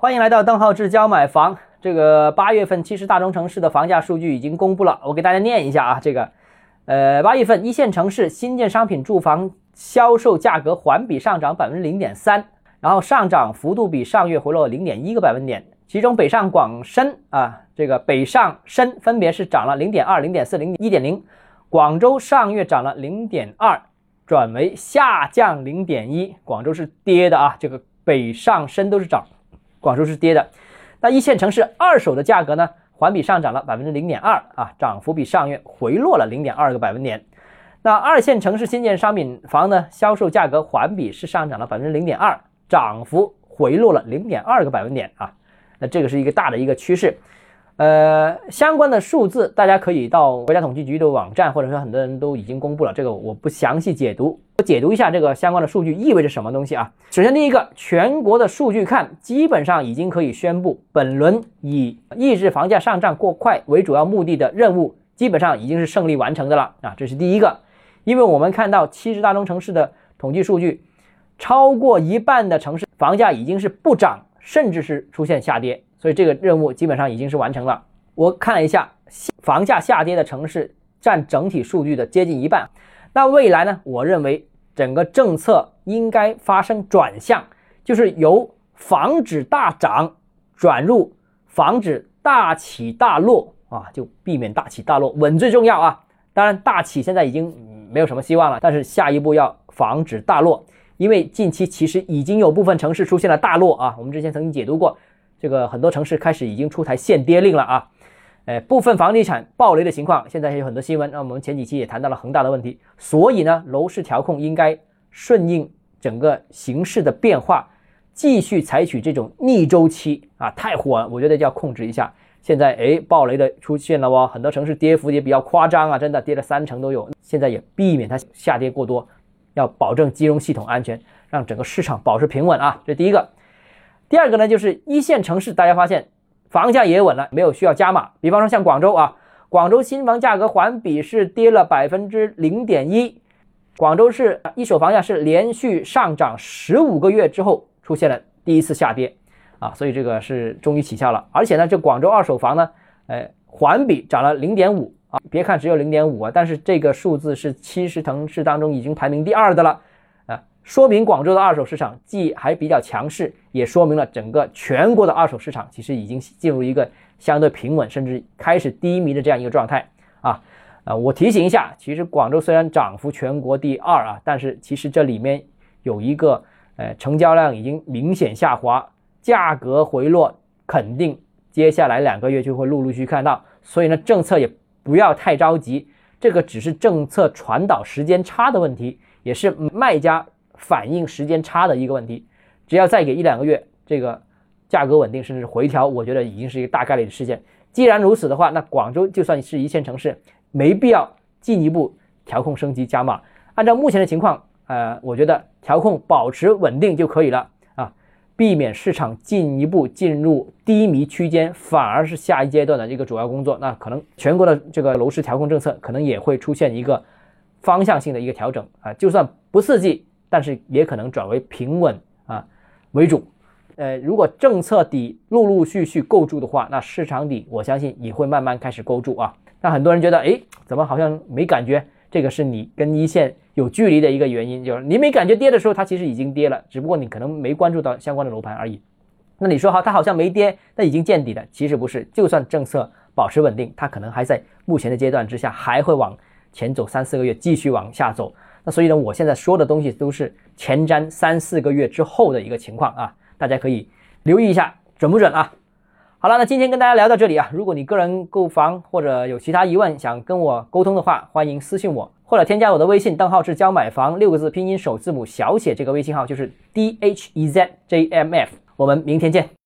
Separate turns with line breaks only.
欢迎来到邓浩志教买房。这个八月份其实大中城市的房价数据已经公布了，我给大家念一下啊。这个，呃，八月份一线城市新建商品住房销售价格环比上涨百分之零点三，然后上涨幅度比上月回落零点一个百分点。其中北上广深啊，这个北上深分别是涨了零点二、零点四、零一点零。广州上月涨了零点二，转为下降零点一。广州是跌的啊，这个北上深都是涨，广州是跌的。那一线城市二手的价格呢，环比上涨了百分之零点二啊，涨幅比上月回落了零点二个百分点。那二线城市新建商品房呢，销售价格环比是上涨了百分之零点二，涨幅回落了零点二个百分点啊。那这个是一个大的一个趋势。呃，相关的数字大家可以到国家统计局的网站，或者说很多人都已经公布了，这个我不详细解读。我解读一下这个相关的数据意味着什么东西啊？首先，第一个，全国的数据看，基本上已经可以宣布，本轮以抑制房价上涨过快为主要目的的任务，基本上已经是胜利完成的了啊。这是第一个，因为我们看到七十大中城市的统计数据，超过一半的城市房价已经是不涨，甚至是出现下跌。所以这个任务基本上已经是完成了。我看了一下，房价下跌的城市占整体数据的接近一半。那未来呢？我认为整个政策应该发生转向，就是由防止大涨转入防止大起大落啊，就避免大起大落，稳最重要啊。当然，大起现在已经没有什么希望了，但是下一步要防止大落，因为近期其实已经有部分城市出现了大落啊。我们之前曾经解读过。这个很多城市开始已经出台限跌令了啊，哎，部分房地产暴雷的情况，现在还有很多新闻。那我们前几期也谈到了恒大的问题，所以呢，楼市调控应该顺应整个形势的变化，继续采取这种逆周期啊，太火了，我觉得就要控制一下。现在哎，暴雷的出现了哦，很多城市跌幅也比较夸张啊，真的跌了三成都有。现在也避免它下跌过多，要保证金融系统安全，让整个市场保持平稳啊，这第一个。第二个呢，就是一线城市，大家发现房价也稳了，没有需要加码。比方说像广州啊，广州新房价格环比是跌了百分之零点一，广州市一手房价是连续上涨十五个月之后出现了第一次下跌啊，所以这个是终于起效了。而且呢，这广州二手房呢，呃，环比涨了零点五啊，别看只有零点五啊，但是这个数字是七十城市当中已经排名第二的了。说明广州的二手市场既还比较强势，也说明了整个全国的二手市场其实已经进入一个相对平稳，甚至开始低迷的这样一个状态啊。呃，我提醒一下，其实广州虽然涨幅全国第二啊，但是其实这里面有一个呃成交量已经明显下滑，价格回落，肯定接下来两个月就会陆陆续续看到。所以呢，政策也不要太着急，这个只是政策传导时间差的问题，也是卖家。反应时间差的一个问题，只要再给一两个月，这个价格稳定甚至回调，我觉得已经是一个大概率的事件。既然如此的话，那广州就算是一线城市，没必要进一步调控升级加码。按照目前的情况，呃，我觉得调控保持稳定就可以了啊，避免市场进一步进入低迷区间，反而是下一阶段的一个主要工作。那可能全国的这个楼市调控政策可能也会出现一个方向性的一个调整啊，就算不刺激。但是也可能转为平稳啊为主，呃，如果政策底陆陆续续构筑的话，那市场底我相信也会慢慢开始构筑啊。那很多人觉得，哎，怎么好像没感觉？这个是你跟一线有距离的一个原因，就是你没感觉跌的时候，它其实已经跌了，只不过你可能没关注到相关的楼盘而已。那你说哈，它好像没跌，那已经见底了，其实不是，就算政策保持稳定，它可能还在目前的阶段之下，还会往前走三四个月，继续往下走。那所以呢，我现在说的东西都是前瞻三四个月之后的一个情况啊，大家可以留意一下准不准啊？好了，那今天跟大家聊到这里啊，如果你个人购房或者有其他疑问想跟我沟通的话，欢迎私信我或者添加我的微信，账号是教买房六个字拼音首字母小写，这个微信号就是 d h e z j m f，我们明天见。